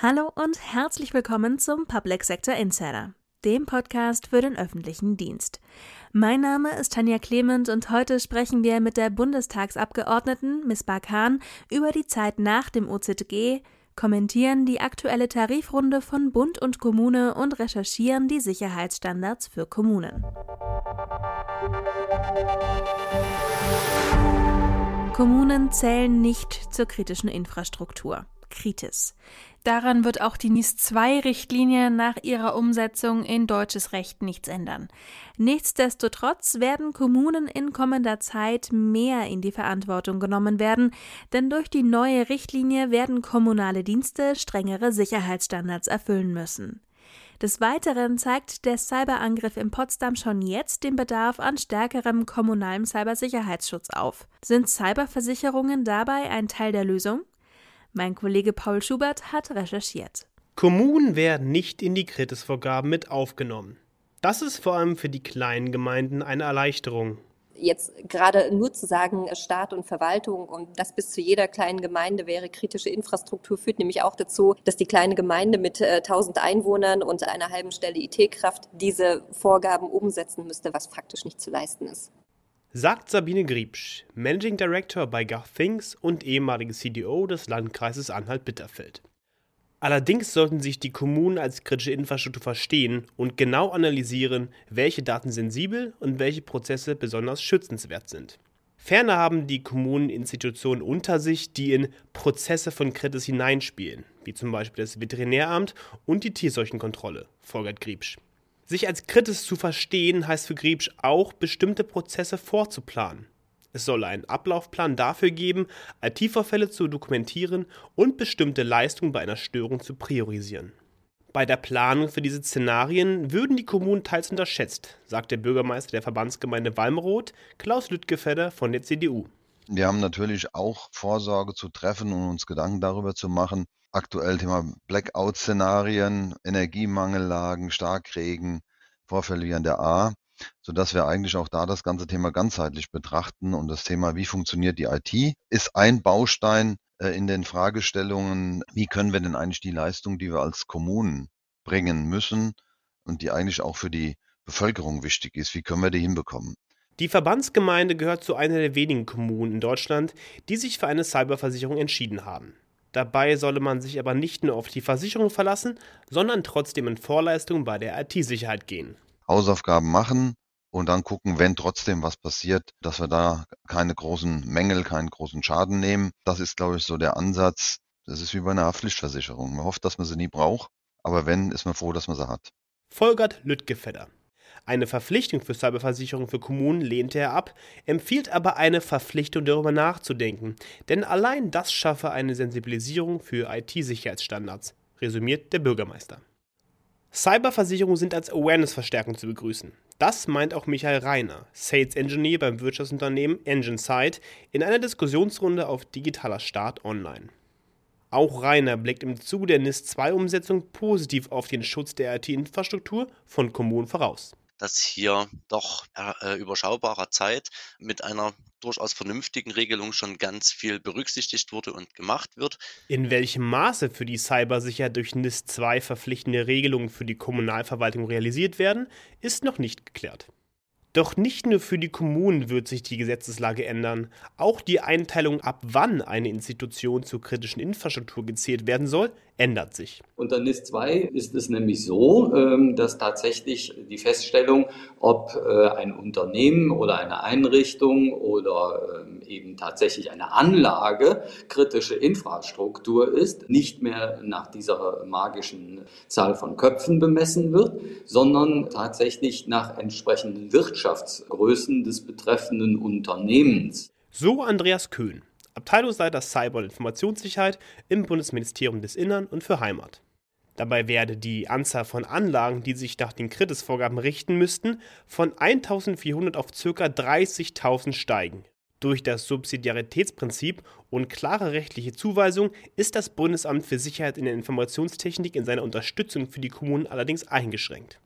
Hallo und herzlich willkommen zum Public Sector Insider, dem Podcast für den öffentlichen Dienst. Mein Name ist Tanja Clement und heute sprechen wir mit der Bundestagsabgeordneten Miss Barkan über die Zeit nach dem OZG, kommentieren die aktuelle Tarifrunde von Bund und Kommune und recherchieren die Sicherheitsstandards für Kommunen. Kommunen zählen nicht zur kritischen Infrastruktur. Kritis. Daran wird auch die NIS-2-Richtlinie nach ihrer Umsetzung in deutsches Recht nichts ändern. Nichtsdestotrotz werden Kommunen in kommender Zeit mehr in die Verantwortung genommen werden, denn durch die neue Richtlinie werden kommunale Dienste strengere Sicherheitsstandards erfüllen müssen. Des Weiteren zeigt der Cyberangriff in Potsdam schon jetzt den Bedarf an stärkerem kommunalem Cybersicherheitsschutz auf. Sind Cyberversicherungen dabei ein Teil der Lösung? Mein Kollege Paul Schubert hat recherchiert. Kommunen werden nicht in die Kritisvorgaben mit aufgenommen. Das ist vor allem für die kleinen Gemeinden eine Erleichterung jetzt gerade nur zu sagen, Staat und Verwaltung und das bis zu jeder kleinen Gemeinde wäre kritische Infrastruktur, führt nämlich auch dazu, dass die kleine Gemeinde mit äh, 1000 Einwohnern und einer halben Stelle IT-Kraft diese Vorgaben umsetzen müsste, was faktisch nicht zu leisten ist. Sagt Sabine Griebsch, Managing Director bei GovThings und ehemalige CDO des Landkreises Anhalt-Bitterfeld. Allerdings sollten sich die Kommunen als kritische Infrastruktur verstehen und genau analysieren, welche Daten sensibel und welche Prozesse besonders schützenswert sind. Ferner haben die Kommunen Institutionen unter sich, die in Prozesse von Kritis hineinspielen, wie zum Beispiel das Veterinäramt und die Tierseuchenkontrolle, folgert Griebsch. Sich als Kritis zu verstehen heißt für Griebsch auch, bestimmte Prozesse vorzuplanen. Es soll einen Ablaufplan dafür geben, IT-Vorfälle zu dokumentieren und bestimmte Leistungen bei einer Störung zu priorisieren. Bei der Planung für diese Szenarien würden die Kommunen teils unterschätzt, sagt der Bürgermeister der Verbandsgemeinde Walmroth, Klaus Lüttgefedder von der CDU. Wir haben natürlich auch Vorsorge zu treffen und uns Gedanken darüber zu machen. Aktuell Thema Blackout-Szenarien, Energiemangellagen, Starkregen, Vorfälle wie an der A sodass wir eigentlich auch da das ganze Thema ganzheitlich betrachten. Und das Thema, wie funktioniert die IT, ist ein Baustein äh, in den Fragestellungen, wie können wir denn eigentlich die Leistung, die wir als Kommunen bringen müssen und die eigentlich auch für die Bevölkerung wichtig ist, wie können wir die hinbekommen? Die Verbandsgemeinde gehört zu einer der wenigen Kommunen in Deutschland, die sich für eine Cyberversicherung entschieden haben. Dabei solle man sich aber nicht nur auf die Versicherung verlassen, sondern trotzdem in Vorleistungen bei der IT-Sicherheit gehen. Hausaufgaben machen und dann gucken, wenn trotzdem was passiert, dass wir da keine großen Mängel, keinen großen Schaden nehmen. Das ist, glaube ich, so der Ansatz. Das ist wie bei einer Haftpflichtversicherung. Man hofft, dass man sie nie braucht, aber wenn, ist man froh, dass man sie hat. Folgert Lüttgefedder. Eine Verpflichtung für Cyberversicherung für Kommunen lehnte er ab, empfiehlt aber eine Verpflichtung darüber nachzudenken, denn allein das schaffe eine Sensibilisierung für IT-Sicherheitsstandards, resümiert der Bürgermeister. Cyberversicherungen sind als Awareness-Verstärkung zu begrüßen. Das meint auch Michael Reiner, Sales Engineer beim Wirtschaftsunternehmen EngineSight, in einer Diskussionsrunde auf Digitaler Start Online. Auch Reiner blickt im Zuge der NIS-2-Umsetzung positiv auf den Schutz der IT-Infrastruktur von Kommunen voraus dass hier doch äh, überschaubarer Zeit mit einer durchaus vernünftigen Regelung schon ganz viel berücksichtigt wurde und gemacht wird. In welchem Maße für die Cybersicherheit durch NIS 2 verpflichtende Regelungen für die Kommunalverwaltung realisiert werden, ist noch nicht geklärt. Doch nicht nur für die Kommunen wird sich die Gesetzeslage ändern, auch die Einteilung, ab wann eine Institution zur kritischen Infrastruktur gezählt werden soll, ändert sich. Unter NIS 2 ist es nämlich so, ähm, dass tatsächlich die Feststellung, ob äh, ein Unternehmen oder eine Einrichtung oder ähm, eben tatsächlich eine Anlage kritische Infrastruktur ist, nicht mehr nach dieser magischen Zahl von Köpfen bemessen wird, sondern tatsächlich nach entsprechenden Wirtschaftsgrößen des betreffenden Unternehmens. So Andreas Köhn. Abteilungsleiter Cyber- und Informationssicherheit im Bundesministerium des Innern und für Heimat. Dabei werde die Anzahl von Anlagen, die sich nach den Kritis-Vorgaben richten müssten, von 1400 auf ca. 30.000 steigen. Durch das Subsidiaritätsprinzip und klare rechtliche Zuweisung ist das Bundesamt für Sicherheit in der Informationstechnik in seiner Unterstützung für die Kommunen allerdings eingeschränkt.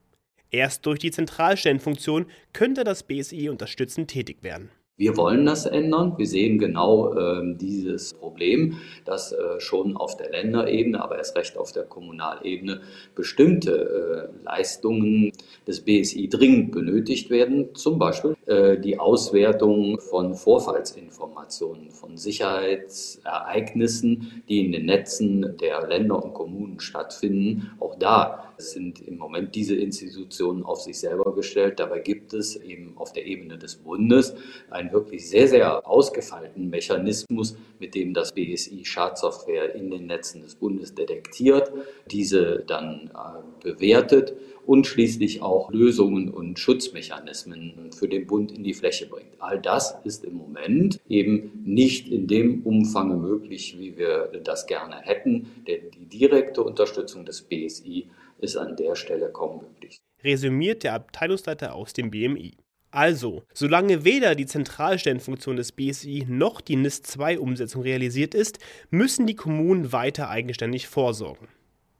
Erst durch die Zentralstellenfunktion könnte das BSI unterstützend tätig werden. Wir wollen das ändern. Wir sehen genau äh, dieses Problem, dass äh, schon auf der Länderebene, aber erst recht auf der Kommunalebene bestimmte äh, Leistungen des BSI dringend benötigt werden. Zum Beispiel äh, die Auswertung von Vorfallsinformationen, von Sicherheitsereignissen, die in den Netzen der Länder und Kommunen stattfinden. Auch da sind im Moment diese Institutionen auf sich selber gestellt. Dabei gibt es eben auf der Ebene des Bundes einen wirklich sehr, sehr ausgefeilten Mechanismus, mit dem das BSI Schadsoftware in den Netzen des Bundes detektiert, diese dann äh, bewertet und schließlich auch Lösungen und Schutzmechanismen für den Bund in die Fläche bringt. All das ist im Moment eben nicht in dem Umfang möglich, wie wir das gerne hätten, denn die direkte Unterstützung des BSI ist an der Stelle kaum möglich. Resümiert der Abteilungsleiter aus dem BMI. Also, solange weder die Zentralstellenfunktion des BSI noch die NIS-2-Umsetzung realisiert ist, müssen die Kommunen weiter eigenständig vorsorgen.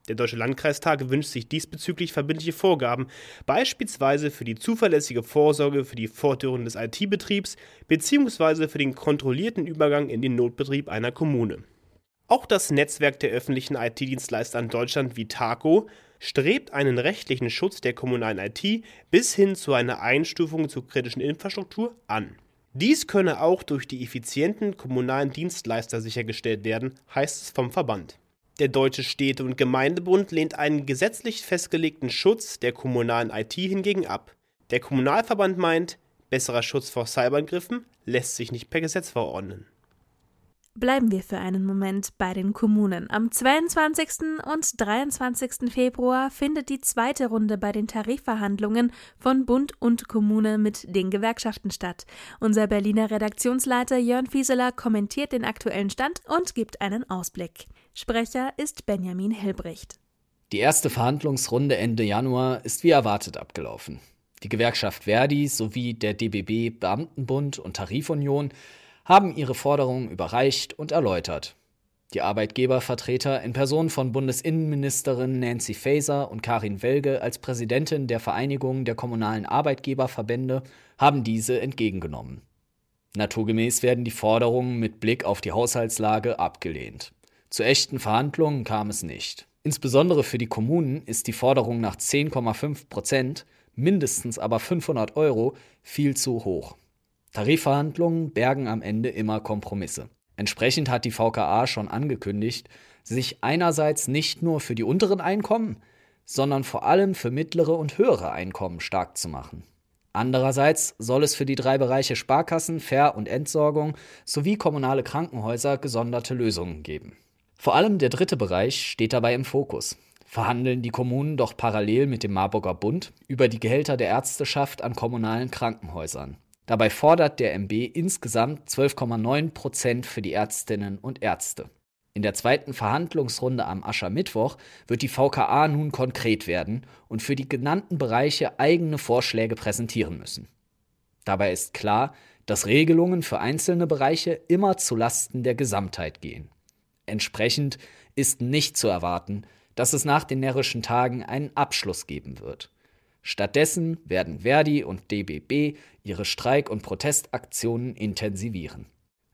Der Deutsche Landkreistag wünscht sich diesbezüglich verbindliche Vorgaben, beispielsweise für die zuverlässige Vorsorge für die Fortführung des IT-Betriebs bzw. für den kontrollierten Übergang in den Notbetrieb einer Kommune. Auch das Netzwerk der öffentlichen IT-Dienstleister in Deutschland wie TACO strebt einen rechtlichen Schutz der kommunalen IT bis hin zu einer Einstufung zur kritischen Infrastruktur an. Dies könne auch durch die effizienten kommunalen Dienstleister sichergestellt werden, heißt es vom Verband. Der Deutsche Städte- und Gemeindebund lehnt einen gesetzlich festgelegten Schutz der kommunalen IT hingegen ab. Der Kommunalverband meint, besserer Schutz vor Cyberangriffen lässt sich nicht per Gesetz verordnen. Bleiben wir für einen Moment bei den Kommunen. Am 22. und 23. Februar findet die zweite Runde bei den Tarifverhandlungen von Bund und Kommune mit den Gewerkschaften statt. Unser Berliner Redaktionsleiter Jörn Fieseler kommentiert den aktuellen Stand und gibt einen Ausblick. Sprecher ist Benjamin Hilbricht. Die erste Verhandlungsrunde Ende Januar ist wie erwartet abgelaufen. Die Gewerkschaft Verdi sowie der DBB Beamtenbund und Tarifunion haben ihre Forderungen überreicht und erläutert. Die Arbeitgebervertreter in Person von Bundesinnenministerin Nancy Faeser und Karin Welge als Präsidentin der Vereinigung der kommunalen Arbeitgeberverbände haben diese entgegengenommen. Naturgemäß werden die Forderungen mit Blick auf die Haushaltslage abgelehnt. Zu echten Verhandlungen kam es nicht. Insbesondere für die Kommunen ist die Forderung nach 10,5 Prozent, mindestens aber 500 Euro, viel zu hoch. Tarifverhandlungen bergen am Ende immer Kompromisse. Entsprechend hat die VKA schon angekündigt, sich einerseits nicht nur für die unteren Einkommen, sondern vor allem für mittlere und höhere Einkommen stark zu machen. Andererseits soll es für die drei Bereiche Sparkassen, Ver- und Entsorgung sowie kommunale Krankenhäuser gesonderte Lösungen geben. Vor allem der dritte Bereich steht dabei im Fokus. Verhandeln die Kommunen doch parallel mit dem Marburger Bund über die Gehälter der Ärzteschaft an kommunalen Krankenhäusern. Dabei fordert der MB insgesamt 12,9 Prozent für die Ärztinnen und Ärzte. In der zweiten Verhandlungsrunde am Aschermittwoch wird die VKA nun konkret werden und für die genannten Bereiche eigene Vorschläge präsentieren müssen. Dabei ist klar, dass Regelungen für einzelne Bereiche immer zu Lasten der Gesamtheit gehen. Entsprechend ist nicht zu erwarten, dass es nach den närrischen Tagen einen Abschluss geben wird. Stattdessen werden Verdi und DBB ihre Streik- und Protestaktionen intensivieren.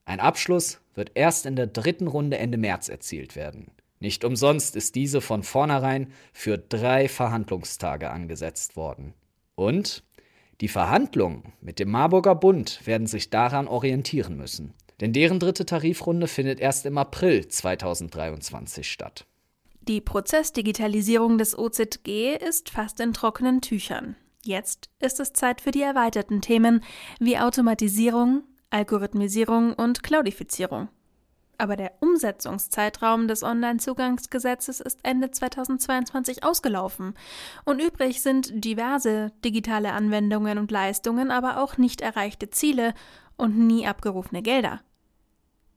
Ein Abschluss wird erst in der dritten Runde Ende März erzielt werden. Nicht umsonst ist diese von vornherein für drei Verhandlungstage angesetzt worden. Und die Verhandlungen mit dem Marburger Bund werden sich daran orientieren müssen, denn deren dritte Tarifrunde findet erst im April 2023 statt. Die Prozessdigitalisierung des OZG ist fast in trockenen Tüchern. Jetzt ist es Zeit für die erweiterten Themen wie Automatisierung, Algorithmisierung und Cloudifizierung. Aber der Umsetzungszeitraum des Onlinezugangsgesetzes ist Ende 2022 ausgelaufen und übrig sind diverse digitale Anwendungen und Leistungen, aber auch nicht erreichte Ziele und nie abgerufene Gelder.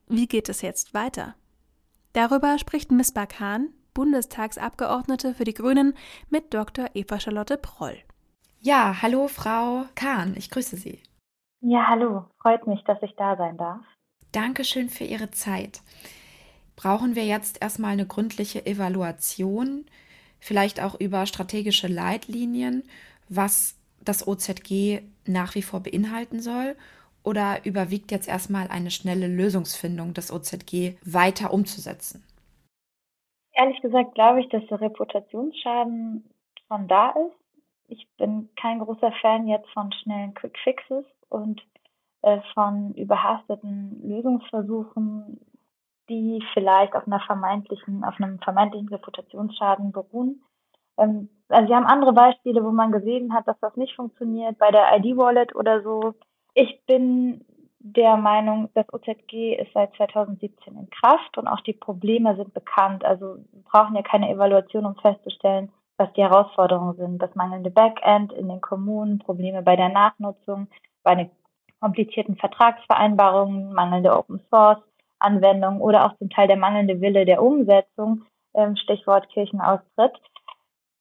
Wie geht es jetzt weiter? Darüber spricht Miss Bakan, Bundestagsabgeordnete für die Grünen mit Dr. Eva Charlotte Proll. Ja, hallo Frau Kahn, ich grüße Sie. Ja, hallo, freut mich, dass ich da sein darf. Dankeschön für Ihre Zeit. Brauchen wir jetzt erstmal eine gründliche Evaluation, vielleicht auch über strategische Leitlinien, was das OZG nach wie vor beinhalten soll oder überwiegt jetzt erstmal eine schnelle Lösungsfindung des OZG weiter umzusetzen? Ehrlich gesagt glaube ich, dass der Reputationsschaden schon da ist. Ich bin kein großer Fan jetzt von schnellen Quick Fixes und äh, von überhasteten Lösungsversuchen, die vielleicht auf einer vermeintlichen, auf einem vermeintlichen Reputationsschaden beruhen. Ähm, also wir haben andere Beispiele, wo man gesehen hat, dass das nicht funktioniert, bei der ID-Wallet oder so. Ich bin der Meinung, das OZG ist seit 2017 in Kraft und auch die Probleme sind bekannt. Also wir brauchen ja keine Evaluation, um festzustellen, was die Herausforderungen sind. Das mangelnde Backend in den Kommunen, Probleme bei der Nachnutzung, bei den komplizierten Vertragsvereinbarungen, mangelnde Open Source Anwendungen oder auch zum Teil der mangelnde Wille der Umsetzung, ähm, Stichwort Kirchenaustritt.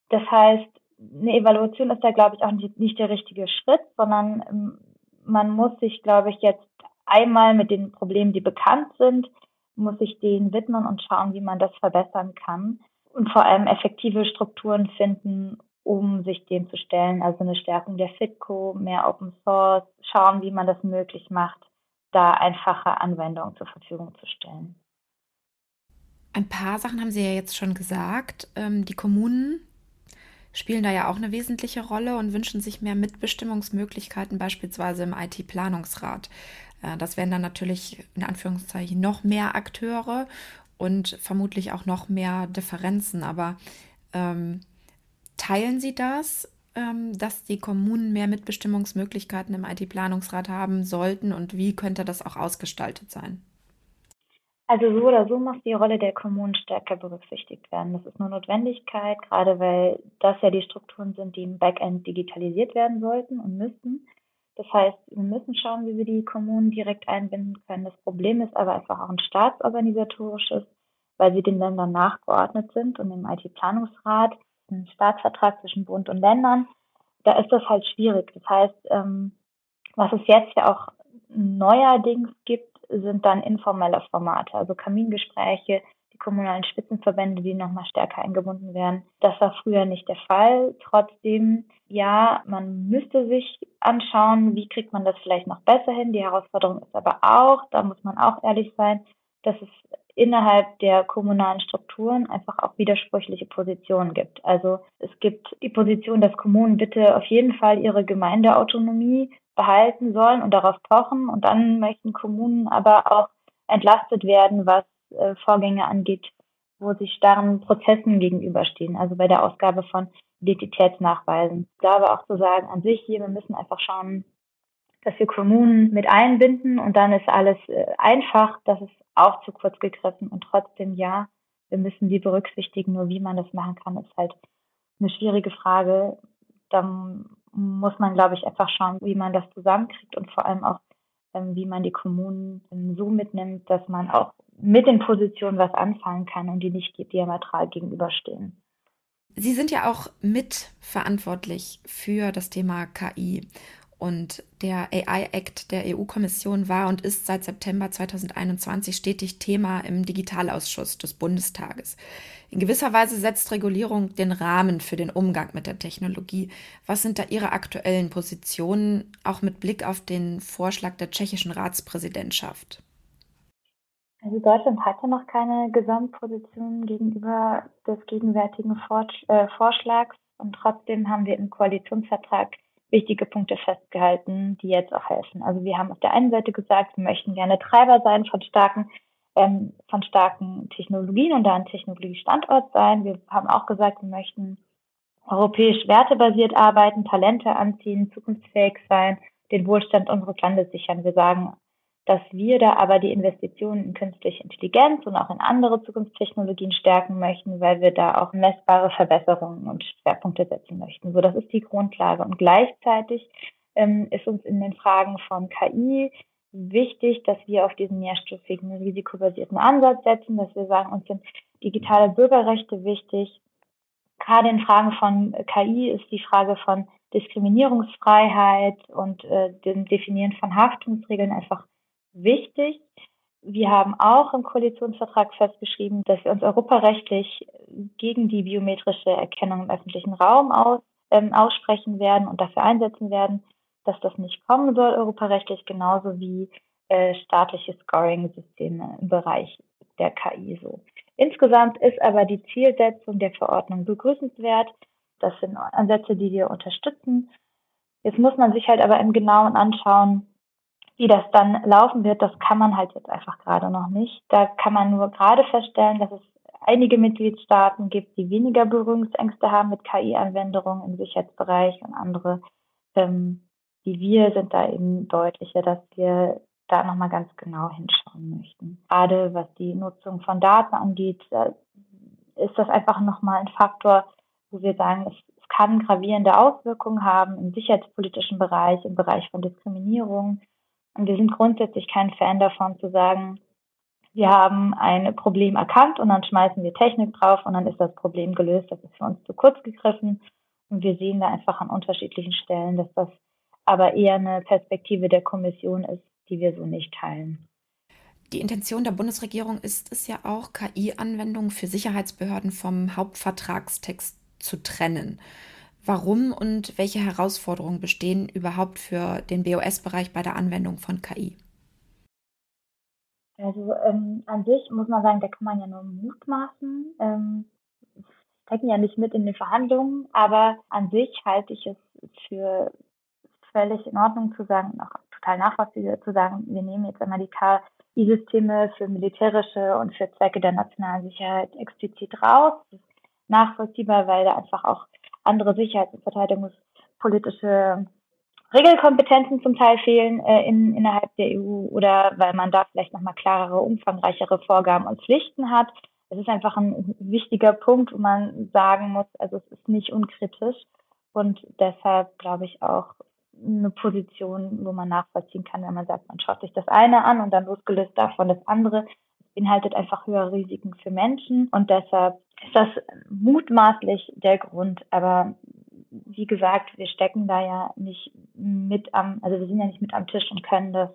Das heißt, eine Evaluation ist da, glaube ich, auch nicht, der richtige Schritt, sondern ähm, man muss sich, glaube ich, jetzt einmal mit den Problemen, die bekannt sind, muss sich denen widmen und schauen, wie man das verbessern kann und vor allem effektive Strukturen finden, um sich dem zu stellen. Also eine Stärkung der FITCO, mehr Open Source, schauen, wie man das möglich macht, da einfache Anwendungen zur Verfügung zu stellen. Ein paar Sachen haben Sie ja jetzt schon gesagt. Ähm, die Kommunen spielen da ja auch eine wesentliche Rolle und wünschen sich mehr Mitbestimmungsmöglichkeiten, beispielsweise im IT-Planungsrat. Äh, das wären dann natürlich in Anführungszeichen noch mehr Akteure und vermutlich auch noch mehr Differenzen. Aber ähm, teilen Sie das, ähm, dass die Kommunen mehr Mitbestimmungsmöglichkeiten im IT-Planungsrat haben sollten und wie könnte das auch ausgestaltet sein? Also so oder so muss die Rolle der Kommunen stärker berücksichtigt werden. Das ist eine Notwendigkeit, gerade weil das ja die Strukturen sind, die im Backend digitalisiert werden sollten und müssten. Das heißt, wir müssen schauen, wie wir die Kommunen direkt einbinden können. Das Problem ist aber einfach auch ein staatsorganisatorisches, weil sie den Ländern nachgeordnet sind und im IT-Planungsrat, ein Staatsvertrag zwischen Bund und Ländern, da ist das halt schwierig. Das heißt, ähm, was es jetzt ja auch neuerdings gibt, sind dann informelle Formate, also Kamingespräche, die kommunalen Spitzenverbände, die nochmal stärker eingebunden werden. Das war früher nicht der Fall. Trotzdem, ja, man müsste sich anschauen, wie kriegt man das vielleicht noch besser hin. Die Herausforderung ist aber auch, da muss man auch ehrlich sein, dass es innerhalb der kommunalen Strukturen einfach auch widersprüchliche Positionen gibt. Also es gibt die Position, dass Kommunen bitte auf jeden Fall ihre Gemeindeautonomie behalten sollen und darauf pochen. Und dann möchten Kommunen aber auch entlastet werden, was äh, Vorgänge angeht, wo sie starren Prozessen gegenüberstehen, also bei der Ausgabe von Identitätsnachweisen. Ich glaube auch zu sagen, an sich hier, wir müssen einfach schauen, dass wir Kommunen mit einbinden und dann ist alles äh, einfach. Das ist auch zu kurz gegriffen und trotzdem ja, wir müssen die berücksichtigen. Nur wie man das machen kann, ist halt eine schwierige Frage. Dann muss man, glaube ich, einfach schauen, wie man das zusammenkriegt und vor allem auch, ähm, wie man die Kommunen so mitnimmt, dass man auch mit den Positionen was anfangen kann und die nicht diametral gegenüberstehen. Sie sind ja auch mitverantwortlich für das Thema KI. Und der AI Act der EU-Kommission war und ist seit September 2021 stetig Thema im Digitalausschuss des Bundestages. In gewisser Weise setzt Regulierung den Rahmen für den Umgang mit der Technologie. Was sind da Ihre aktuellen Positionen, auch mit Blick auf den Vorschlag der tschechischen Ratspräsidentschaft? Also Deutschland hat ja noch keine Gesamtposition gegenüber des gegenwärtigen äh, Vorschlags und trotzdem haben wir im Koalitionsvertrag wichtige Punkte festgehalten, die jetzt auch helfen. Also wir haben auf der einen Seite gesagt, wir möchten gerne Treiber sein von starken ähm, von starken Technologien und da ein Technologiestandort sein. Wir haben auch gesagt, wir möchten europäisch wertebasiert arbeiten, Talente anziehen, zukunftsfähig sein, den Wohlstand unseres Landes sichern. Wir sagen dass wir da aber die Investitionen in künstliche Intelligenz und auch in andere Zukunftstechnologien stärken möchten, weil wir da auch messbare Verbesserungen und Schwerpunkte setzen möchten. So, das ist die Grundlage. Und gleichzeitig ähm, ist uns in den Fragen von KI wichtig, dass wir auf diesen mehrstufigen risikobasierten Ansatz setzen, dass wir sagen, uns sind digitale Bürgerrechte wichtig. Gerade in Fragen von KI ist die Frage von Diskriminierungsfreiheit und äh, dem Definieren von Haftungsregeln einfach wichtig. Wir haben auch im Koalitionsvertrag festgeschrieben, dass wir uns europarechtlich gegen die biometrische Erkennung im öffentlichen Raum aus, ähm, aussprechen werden und dafür einsetzen werden. dass das nicht kommen soll, europarechtlich, genauso wie äh, staatliche Scoring-Systeme im Bereich der KI so. Insgesamt ist aber die Zielsetzung der Verordnung begrüßenswert. Das sind Ansätze, die wir unterstützen. Jetzt muss man sich halt aber im Genauen anschauen, wie das dann laufen wird. Das kann man halt jetzt einfach gerade noch nicht. Da kann man nur gerade feststellen, dass es einige Mitgliedstaaten gibt, die weniger Berührungsängste haben mit KI-Anwendungen im Sicherheitsbereich und andere, ähm, wie wir, sind da eben deutlicher, dass wir da nochmal ganz genau hinschauen möchten. Gerade was die Nutzung von Daten angeht, ist das einfach nochmal ein Faktor, wo wir sagen, es, es kann gravierende Auswirkungen haben im sicherheitspolitischen Bereich, im Bereich von Diskriminierung. Und wir sind grundsätzlich kein Fan davon zu sagen, wir haben ein Problem erkannt und dann schmeißen wir Technik drauf und dann ist das Problem gelöst. Das ist für uns zu kurz gegriffen. Und wir sehen da einfach an unterschiedlichen Stellen, dass das aber eher eine Perspektive der Kommission ist, die wir so nicht teilen. Die Intention der Bundesregierung ist es ja auch, KI-Anwendungen für Sicherheitsbehörden vom Hauptvertragstext zu trennen. Warum und welche Herausforderungen bestehen überhaupt für den BOS-Bereich bei der Anwendung von KI? Also ähm, an sich muss man sagen, da kann man ja nur mutmaßen. Ähm, stecken ja nicht mit in den Verhandlungen, aber an sich halte ich es für völlig in Ordnung zu sagen, auch total nachvollziehbar zu sagen, wir nehmen jetzt einmal die KI-Systeme für militärische und für Zwecke der nationalen Sicherheit explizit raus. Das ist nachvollziehbar, weil da einfach auch andere sicherheits- und verteidigungspolitische Regelkompetenzen zum Teil fehlen äh, in, innerhalb der EU oder weil man da vielleicht nochmal klarere, umfangreichere Vorgaben und Pflichten hat. Es ist einfach ein wichtiger Punkt, wo man sagen muss, also es ist nicht unkritisch und deshalb glaube ich auch eine Position, wo man nachvollziehen kann, wenn man sagt, man schaut sich das eine an und dann losgelöst davon das andere. Beinhaltet einfach höhere Risiken für Menschen und deshalb ist das mutmaßlich der Grund. Aber wie gesagt, wir stecken da ja nicht mit am, also wir sind ja nicht mit am Tisch und können das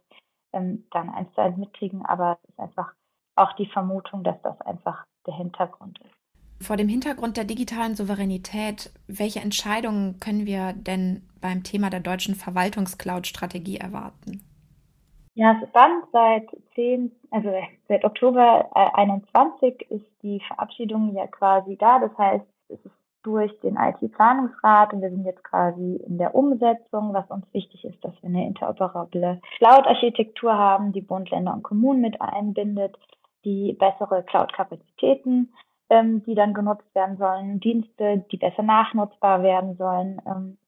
ähm, dann eins zu eins mitkriegen, aber es ist einfach auch die Vermutung, dass das einfach der Hintergrund ist. Vor dem Hintergrund der digitalen Souveränität, welche Entscheidungen können wir denn beim Thema der deutschen Verwaltungscloud-Strategie erwarten? Ja, spannend. Seit 10, also seit Oktober 21 ist die Verabschiedung ja quasi da. Das heißt, es ist durch den IT-Planungsrat und wir sind jetzt quasi in der Umsetzung. Was uns wichtig ist, dass wir eine interoperable Cloud-Architektur haben, die Bund, Länder und Kommunen mit einbindet, die bessere Cloud-Kapazitäten ähm, die dann genutzt werden sollen, Dienste, die besser nachnutzbar werden sollen ähm,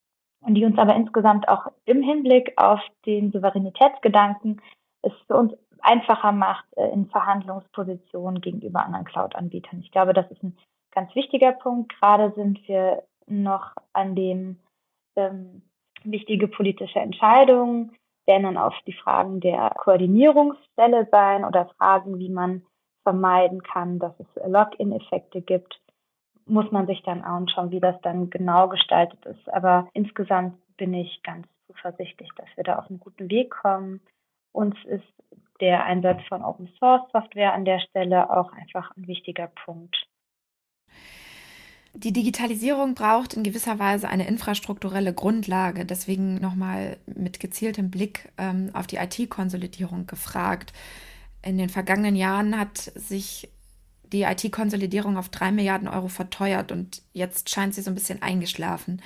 und die uns aber insgesamt auch im Hinblick auf den Souveränitätsgedanken es für uns einfacher macht äh, in Verhandlungspositionen gegenüber anderen Cloud-Anbietern. Ich glaube, das ist ein ganz wichtiger Punkt. Gerade sind wir noch an dem ähm, wichtige politische Entscheidungen werden dann auf die Fragen der Koordinierungsstelle sein oder Fragen, wie man vermeiden kann, dass es Lock-in-Effekte gibt, muss man sich dann anschauen, wie das dann genau gestaltet ist. Aber insgesamt bin ich ganz zuversichtlich, dass wir da auf einen guten Weg kommen. Uns ist der Einsatz von Open Source Software an der Stelle auch einfach ein wichtiger Punkt. Die Digitalisierung braucht in gewisser Weise eine infrastrukturelle Grundlage. Deswegen nochmal mit gezieltem Blick ähm, auf die IT-Konsolidierung gefragt in den vergangenen Jahren hat sich die IT-Konsolidierung auf drei Milliarden Euro verteuert und jetzt scheint sie so ein bisschen eingeschlafen.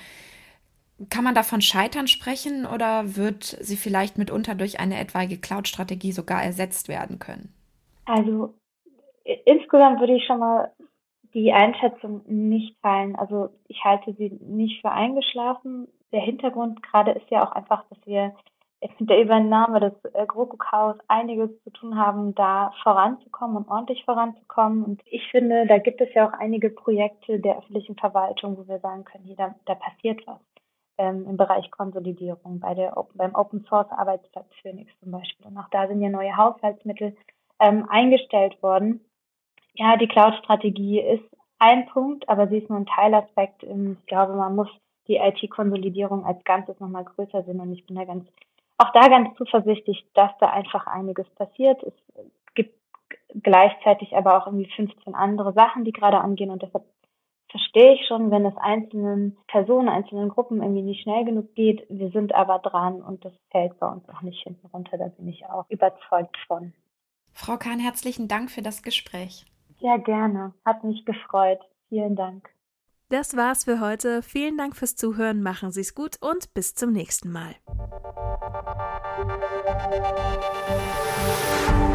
Kann man davon Scheitern sprechen oder wird sie vielleicht mitunter durch eine etwaige Cloud-Strategie sogar ersetzt werden können? Also insgesamt würde ich schon mal die Einschätzung nicht teilen. Also ich halte sie nicht für eingeschlafen. Der Hintergrund gerade ist ja auch einfach, dass wir jetzt mit der Übernahme des äh, GroKo-Chaos einiges zu tun haben, da voranzukommen und ordentlich voranzukommen. Und ich finde, da gibt es ja auch einige Projekte der öffentlichen Verwaltung, wo wir sagen können, hier, da, da passiert was ähm, im Bereich Konsolidierung, bei der, beim Open Source Arbeitsplatz Phoenix zum Beispiel. Und auch da sind ja neue Haushaltsmittel ähm, eingestellt worden. Ja, die Cloud-Strategie ist ein Punkt, aber sie ist nur ein Teilaspekt. Ich glaube, man muss die IT-Konsolidierung als Ganzes nochmal größer sehen und ich bin da ganz auch da ganz zuversichtlich, dass da einfach einiges passiert. Es gibt gleichzeitig aber auch irgendwie 15 andere Sachen, die gerade angehen und deshalb verstehe ich schon, wenn es einzelnen Personen, einzelnen Gruppen irgendwie nicht schnell genug geht. Wir sind aber dran und das fällt bei uns auch nicht hinten runter. Da bin ich auch überzeugt von. Frau Kahn, herzlichen Dank für das Gespräch. Ja, gerne. Hat mich gefreut. Vielen Dank. Das war's für heute. Vielen Dank fürs Zuhören. Machen Sie's gut und bis zum nächsten Mal. thank you